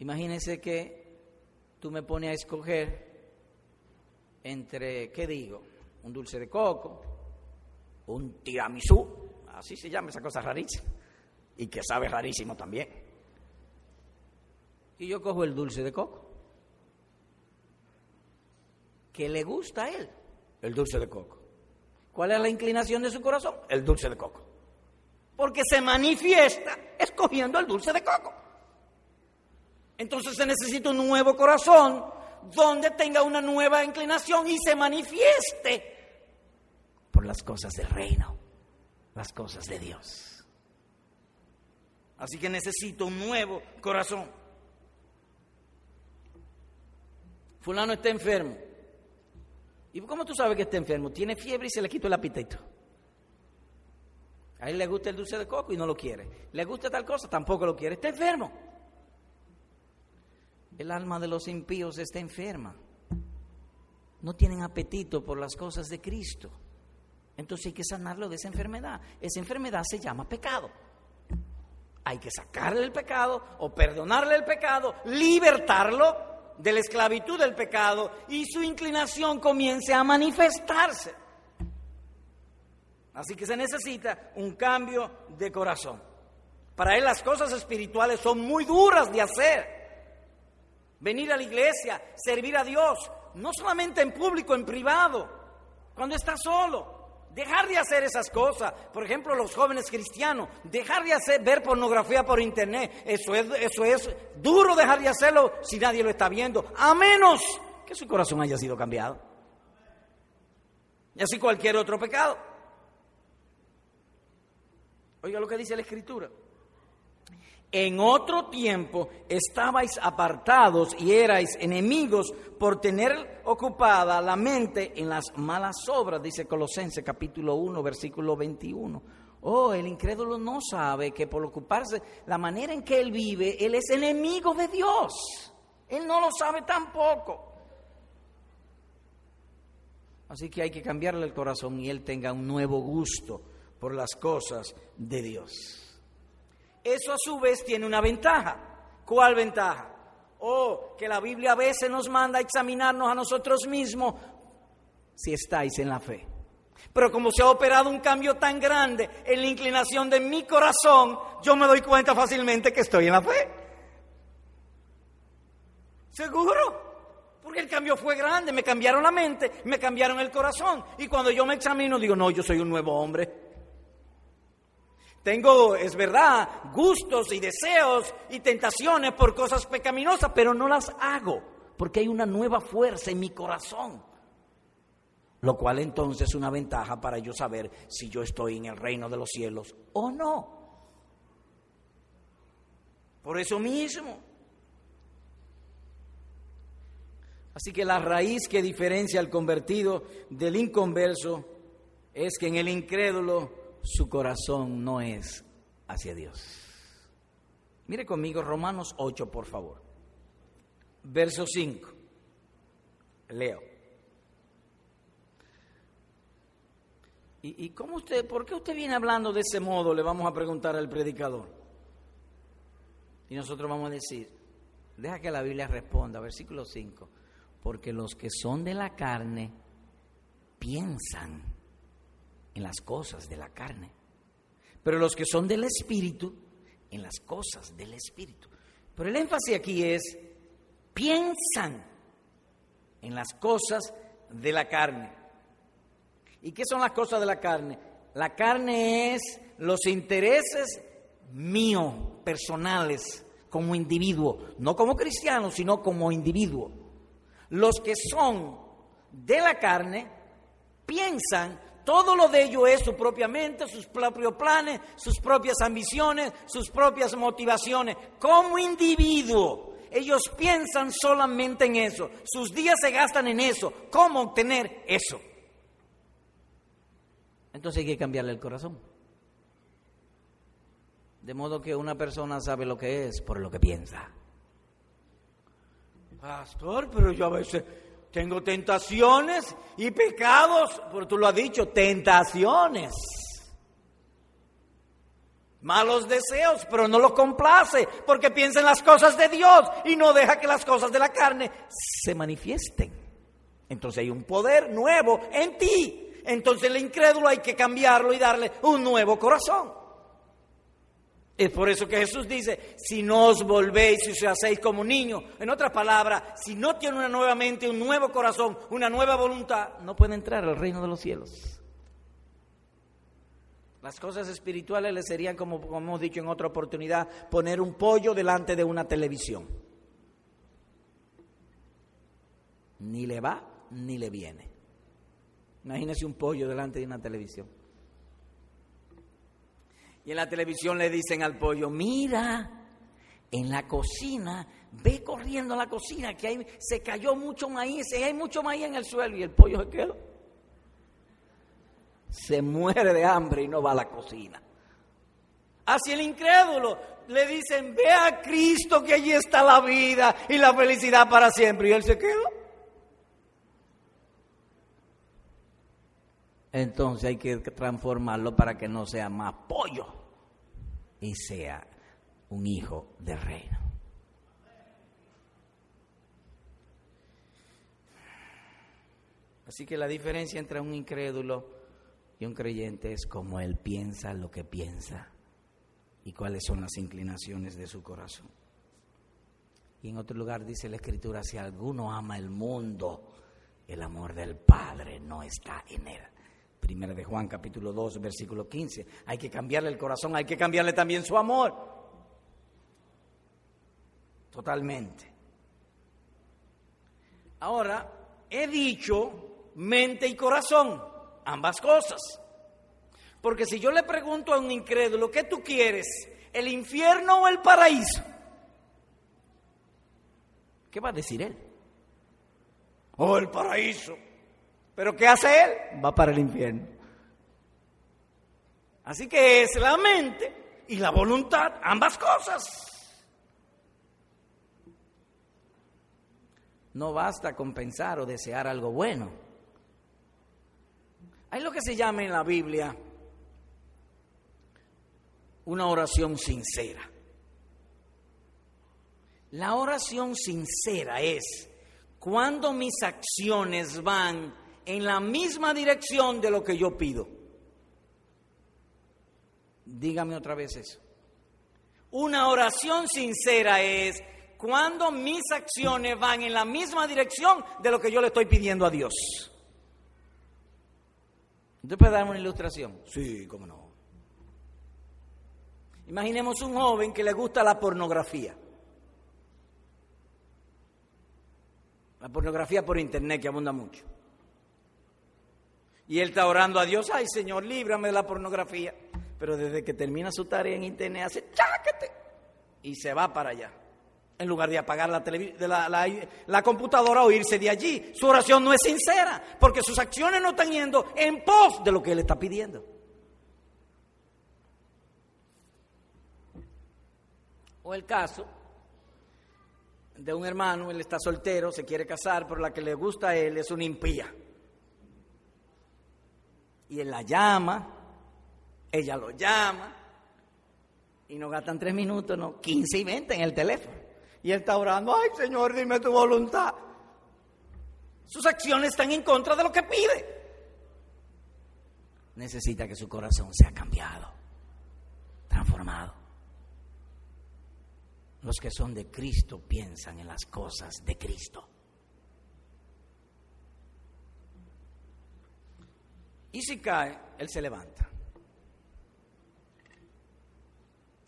Speaker 1: Imagínense que tú me pones a escoger entre, ¿qué digo? Un dulce de coco, un tiramisú, así se llama esa cosa rarísima, y que sabe rarísimo también. Y yo cojo el dulce de coco que le gusta a él, el dulce de coco. ¿Cuál es la inclinación de su corazón? El dulce de coco. Porque se manifiesta escogiendo el dulce de coco. Entonces se necesita un nuevo corazón donde tenga una nueva inclinación y se manifieste por las cosas del reino, las cosas de Dios. Así que necesito un nuevo corazón. Fulano está enfermo. ¿Y cómo tú sabes que está enfermo? Tiene fiebre y se le quitó el apetito. A él le gusta el dulce de coco y no lo quiere. Le gusta tal cosa, tampoco lo quiere. Está enfermo. El alma de los impíos está enferma. No tienen apetito por las cosas de Cristo. Entonces hay que sanarlo de esa enfermedad. Esa enfermedad se llama pecado. Hay que sacarle el pecado o perdonarle el pecado, libertarlo de la esclavitud del pecado y su inclinación comience a manifestarse. Así que se necesita un cambio de corazón. Para él las cosas espirituales son muy duras de hacer. Venir a la iglesia, servir a Dios, no solamente en público, en privado, cuando está solo. Dejar de hacer esas cosas, por ejemplo, los jóvenes cristianos, dejar de hacer, ver pornografía por internet, eso es, eso es duro dejar de hacerlo si nadie lo está viendo, a menos que su corazón haya sido cambiado. Y así cualquier otro pecado. Oiga lo que dice la Escritura. En otro tiempo estabais apartados y erais enemigos por tener ocupada la mente en las malas obras, dice Colosenses capítulo 1, versículo 21. Oh, el incrédulo no sabe que por ocuparse la manera en que él vive, él es enemigo de Dios. Él no lo sabe tampoco. Así que hay que cambiarle el corazón y él tenga un nuevo gusto por las cosas de Dios. Eso a su vez tiene una ventaja. ¿Cuál ventaja? Oh, que la Biblia a veces nos manda a examinarnos a nosotros mismos si estáis en la fe. Pero como se ha operado un cambio tan grande en la inclinación de mi corazón, yo me doy cuenta fácilmente que estoy en la fe. Seguro. Porque el cambio fue grande, me cambiaron la mente, me cambiaron el corazón. Y cuando yo me examino digo, no, yo soy un nuevo hombre. Tengo, es verdad, gustos y deseos y tentaciones por cosas pecaminosas, pero no las hago porque hay una nueva fuerza en mi corazón. Lo cual entonces es una ventaja para yo saber si yo estoy en el reino de los cielos o no. Por eso mismo. Así que la raíz que diferencia al convertido del inconverso es que en el incrédulo su corazón no es hacia Dios. Mire conmigo Romanos 8, por favor. Verso 5. Leo. ¿Y, ¿Y, cómo usted, por qué usted viene hablando de ese modo? Le vamos a preguntar al predicador. Y nosotros vamos a decir, deja que la Biblia responda, versículo 5, porque los que son de la carne piensan en las cosas de la carne, pero los que son del Espíritu, en las cosas del Espíritu. Pero el énfasis aquí es, piensan en las cosas de la carne. ¿Y qué son las cosas de la carne? La carne es los intereses míos, personales, como individuo, no como cristiano, sino como individuo. Los que son de la carne piensan todo lo de ello es su propia mente, sus propios planes, sus propias ambiciones, sus propias motivaciones. Como individuo, ellos piensan solamente en eso. Sus días se gastan en eso. ¿Cómo obtener eso? Entonces hay que cambiarle el corazón. De modo que una persona sabe lo que es por lo que piensa. Pastor, pero yo a veces tengo tentaciones y pecados, pero tú lo has dicho, tentaciones. Malos deseos, pero no los complace porque piensa en las cosas de Dios y no deja que las cosas de la carne se manifiesten. Entonces hay un poder nuevo en ti. Entonces el incrédulo hay que cambiarlo y darle un nuevo corazón. Es por eso que Jesús dice, si no os volvéis y os hacéis como niños, en otras palabras, si no tiene una nueva mente, un nuevo corazón, una nueva voluntad, no puede entrar al reino de los cielos. Las cosas espirituales le serían, como, como hemos dicho en otra oportunidad, poner un pollo delante de una televisión. Ni le va ni le viene. Imagínese un pollo delante de una televisión. Y en la televisión le dicen al pollo, mira, en la cocina, ve corriendo a la cocina, que se cayó mucho maíz, y hay mucho maíz en el suelo, y el pollo se quedó. Se muere de hambre y no va a la cocina. Hacia el incrédulo le dicen, ve a Cristo que allí está la vida y la felicidad para siempre. Y él se quedó. Entonces hay que transformarlo para que no sea más pollo y sea un hijo del reino. Así que la diferencia entre un incrédulo y un creyente es cómo él piensa lo que piensa y cuáles son las inclinaciones de su corazón. Y en otro lugar dice la Escritura, si alguno ama el mundo, el amor del Padre no está en él. Primera de Juan capítulo 2, versículo 15. Hay que cambiarle el corazón, hay que cambiarle también su amor. Totalmente. Ahora, he dicho mente y corazón, ambas cosas. Porque si yo le pregunto a un incrédulo, ¿qué tú quieres? ¿El infierno o el paraíso? ¿Qué va a decir él? Oh, el paraíso. ¿Pero qué hace él? Va para el infierno. Así que es la mente y la voluntad, ambas cosas. No basta con pensar o desear algo bueno. Hay lo que se llama en la Biblia una oración sincera. La oración sincera es cuando mis acciones van en la misma dirección de lo que yo pido. Dígame otra vez eso. Una oración sincera es cuando mis acciones van en la misma dirección de lo que yo le estoy pidiendo a Dios. ¿Usted puede darme una ilustración? Sí, cómo no. Imaginemos un joven que le gusta la pornografía. La pornografía por internet que abunda mucho. Y él está orando a Dios, ay Señor, líbrame de la pornografía. Pero desde que termina su tarea en internet hace cháquete y se va para allá en lugar de apagar la, la, la, computadora o irse de allí. Su oración no es sincera, porque sus acciones no están yendo en pos de lo que él está pidiendo. O el caso de un hermano, él está soltero, se quiere casar, pero la que le gusta a él es una impía. Y él la llama, ella lo llama, y no gastan tres minutos, no, 15 y 20 en el teléfono. Y él está orando, ay Señor, dime tu voluntad. Sus acciones están en contra de lo que pide. Necesita que su corazón sea cambiado, transformado. Los que son de Cristo piensan en las cosas de Cristo. Y si cae, Él se levanta.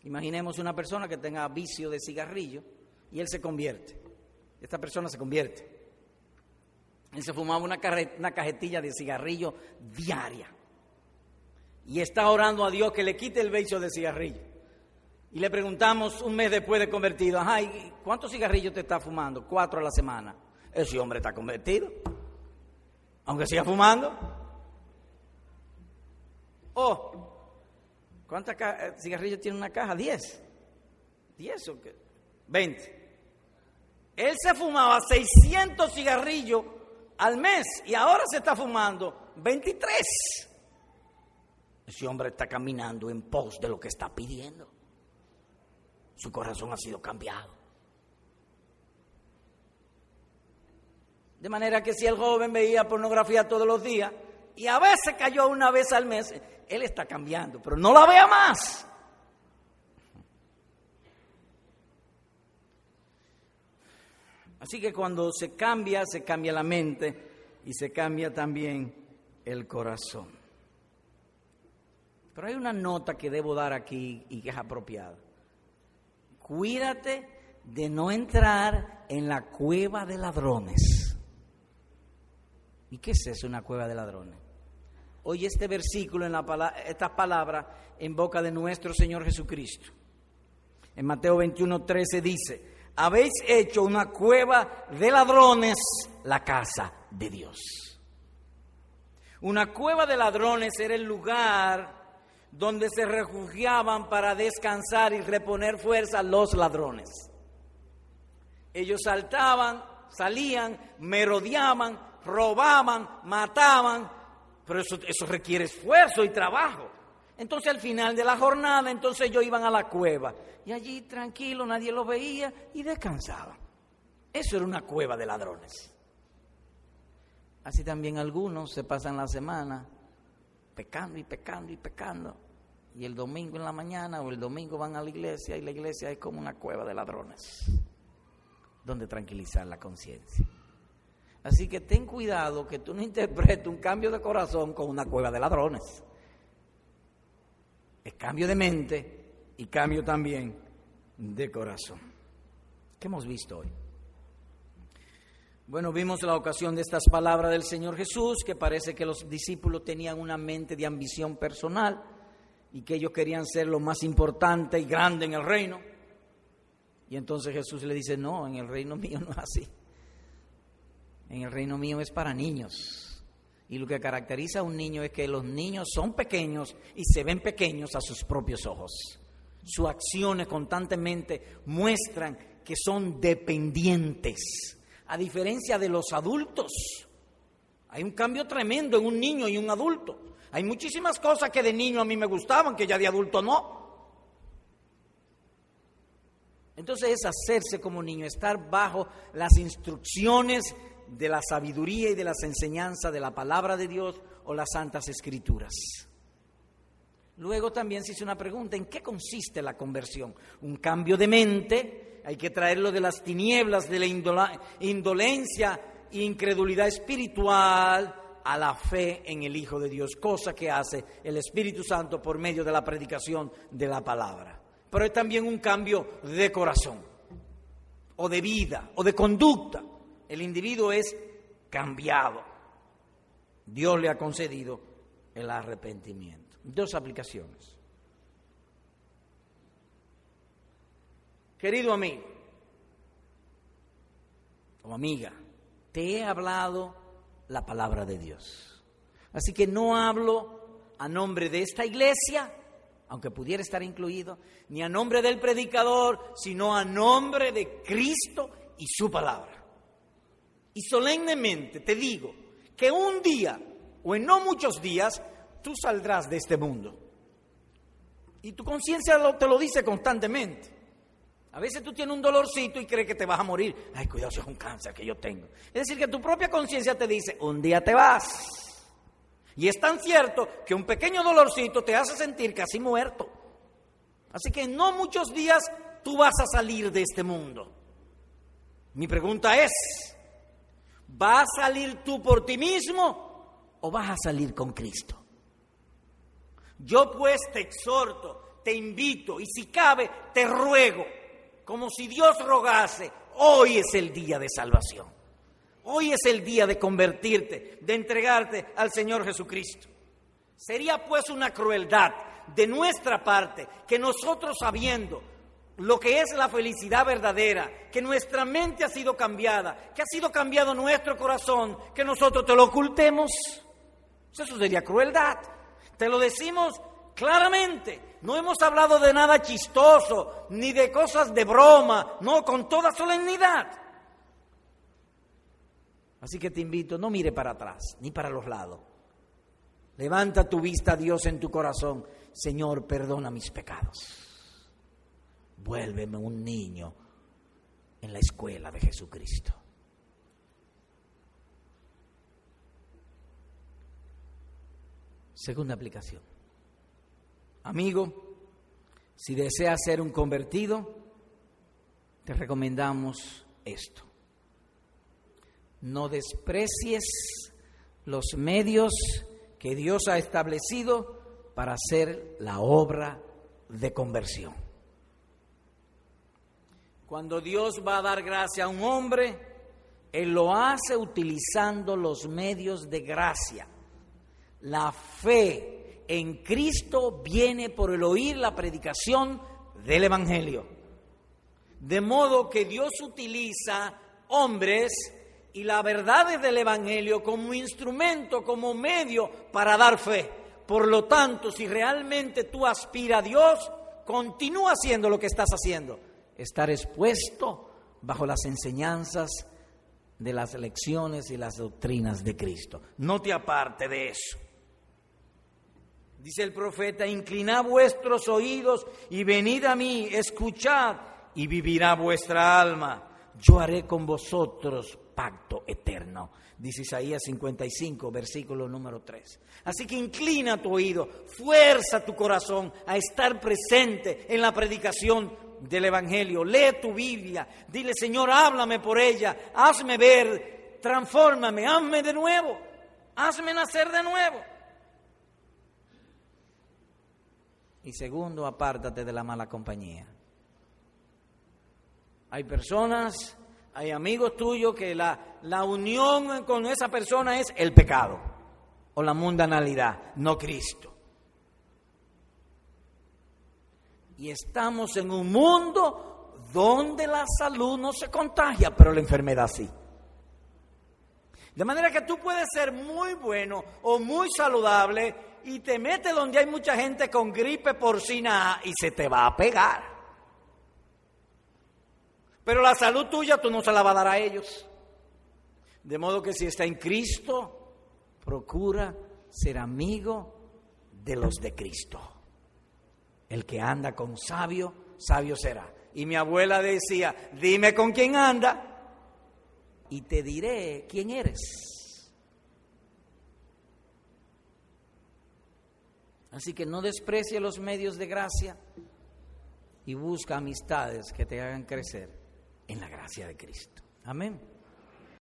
Speaker 1: Imaginemos una persona que tenga vicio de cigarrillo y él se convierte. Esta persona se convierte. Él se fumaba una, cajetilla de cigarrillo diaria. Y está orando a Dios que le quite el beso de cigarrillo. Y le preguntamos un mes después de convertido, ay, ¿cuántos cigarrillos te está fumando? Cuatro a la semana. Ese hombre está convertido. Aunque siga fumando. Oh, ¿cuántos eh, cigarrillos tiene una caja? Diez. ¿Diez o qué? Veinte. Él se fumaba 600 cigarrillos al mes y ahora se está fumando 23. Ese hombre está caminando en pos de lo que está pidiendo. Su corazón ha sido cambiado. De manera que si el joven veía pornografía todos los días y a veces cayó una vez al mes, él está cambiando, pero no la vea más. Así que cuando se cambia, se cambia la mente y se cambia también el corazón. Pero hay una nota que debo dar aquí y que es apropiada. Cuídate de no entrar en la cueva de ladrones. ¿Y qué es eso, una cueva de ladrones? Oye este versículo, en la, estas palabras en boca de nuestro Señor Jesucristo. En Mateo 21, 13 dice, habéis hecho una cueva de ladrones la casa de Dios. Una cueva de ladrones era el lugar donde se refugiaban para descansar y reponer fuerza los ladrones. Ellos saltaban, salían, merodeaban, robaban, mataban, pero eso, eso requiere esfuerzo y trabajo. Entonces al final de la jornada, entonces ellos iban a la cueva y allí tranquilo, nadie los veía y descansaban. Eso era una cueva de ladrones. Así también algunos se pasan la semana pecando y pecando y pecando. Y el domingo en la mañana o el domingo van a la iglesia y la iglesia es como una cueva de ladrones, donde tranquilizar la conciencia. Así que ten cuidado que tú no interpretes un cambio de corazón con una cueva de ladrones. Es cambio de mente y cambio también de corazón. ¿Qué hemos visto hoy? Bueno, vimos la ocasión de estas palabras del Señor Jesús, que parece que los discípulos tenían una mente de ambición personal y que ellos querían ser lo más importante y grande en el reino. Y entonces Jesús le dice, no, en el reino mío no es así. En el reino mío es para niños. Y lo que caracteriza a un niño es que los niños son pequeños y se ven pequeños a sus propios ojos. Sus acciones constantemente muestran que son dependientes a diferencia de los adultos. Hay un cambio tremendo en un niño y un adulto. Hay muchísimas cosas que de niño a mí me gustaban, que ya de adulto no. Entonces es hacerse como niño, estar bajo las instrucciones de la sabiduría y de las enseñanzas de la palabra de Dios o las santas escrituras. Luego también se hizo una pregunta, ¿en qué consiste la conversión? Un cambio de mente, hay que traerlo de las tinieblas, de la indolencia e incredulidad espiritual a la fe en el Hijo de Dios, cosa que hace el Espíritu Santo por medio de la predicación de la palabra. Pero es también un cambio de corazón, o de vida, o de conducta. El individuo es cambiado. Dios le ha concedido el arrepentimiento. Dos aplicaciones. Querido amigo o amiga, te he hablado la palabra de Dios. Así que no hablo a nombre de esta iglesia, aunque pudiera estar incluido, ni a nombre del predicador, sino a nombre de Cristo y su palabra. Y solemnemente te digo que un día, o en no muchos días, tú saldrás de este mundo. Y tu conciencia te lo dice constantemente. A veces tú tienes un dolorcito y crees que te vas a morir. Ay, cuidado, eso es un cáncer que yo tengo. Es decir, que tu propia conciencia te dice, un día te vas. Y es tan cierto que un pequeño dolorcito te hace sentir casi muerto. Así que en no muchos días tú vas a salir de este mundo. Mi pregunta es, ¿vas a salir tú por ti mismo o vas a salir con Cristo? Yo pues te exhorto, te invito y si cabe, te ruego como si Dios rogase, hoy es el día de salvación. Hoy es el día de convertirte, de entregarte al Señor Jesucristo. Sería pues una crueldad de nuestra parte que nosotros sabiendo lo que es la felicidad verdadera, que nuestra mente ha sido cambiada, que ha sido cambiado nuestro corazón, que nosotros te lo ocultemos. Eso sería crueldad. Te lo decimos claramente. No hemos hablado de nada chistoso, ni de cosas de broma, no, con toda solemnidad. Así que te invito, no mire para atrás, ni para los lados. Levanta tu vista a Dios en tu corazón. Señor, perdona mis pecados. Vuélveme un niño en la escuela de Jesucristo. Segunda aplicación. Amigo, si deseas ser un convertido, te recomendamos esto. No desprecies los medios que Dios ha establecido para hacer la obra de conversión. Cuando Dios va a dar gracia a un hombre, Él lo hace utilizando los medios de gracia. La fe en Cristo viene por el oír la predicación del Evangelio. De modo que Dios utiliza hombres y la verdad del Evangelio como instrumento, como medio para dar fe. Por lo tanto, si realmente tú aspiras a Dios, continúa haciendo lo que estás haciendo. Estar expuesto bajo las enseñanzas de las lecciones y las doctrinas de Cristo. No te aparte de eso. Dice el profeta, inclinad vuestros oídos y venid a mí, escuchad y vivirá vuestra alma. Yo haré con vosotros pacto eterno. Dice Isaías 55, versículo número 3. Así que inclina tu oído, fuerza tu corazón a estar presente en la predicación del Evangelio. Lee tu Biblia, dile Señor, háblame por ella, hazme ver, transfórmame, hazme de nuevo, hazme nacer de nuevo. Y segundo, apártate de la mala compañía. Hay personas, hay amigos tuyos que la, la unión con esa persona es el pecado o la mundanalidad, no Cristo. Y estamos en un mundo donde la salud no se contagia, pero la enfermedad sí. De manera que tú puedes ser muy bueno o muy saludable y te metes donde hay mucha gente con gripe porcina y se te va a pegar. Pero la salud tuya tú no se la va a dar a ellos. De modo que si está en Cristo, procura ser amigo de los de Cristo. El que anda con sabio, sabio será. Y mi abuela decía, dime con quién anda y te diré quién eres. Así que no desprecie los medios de gracia y busca amistades que te hagan crecer en la gracia de Cristo. Amén.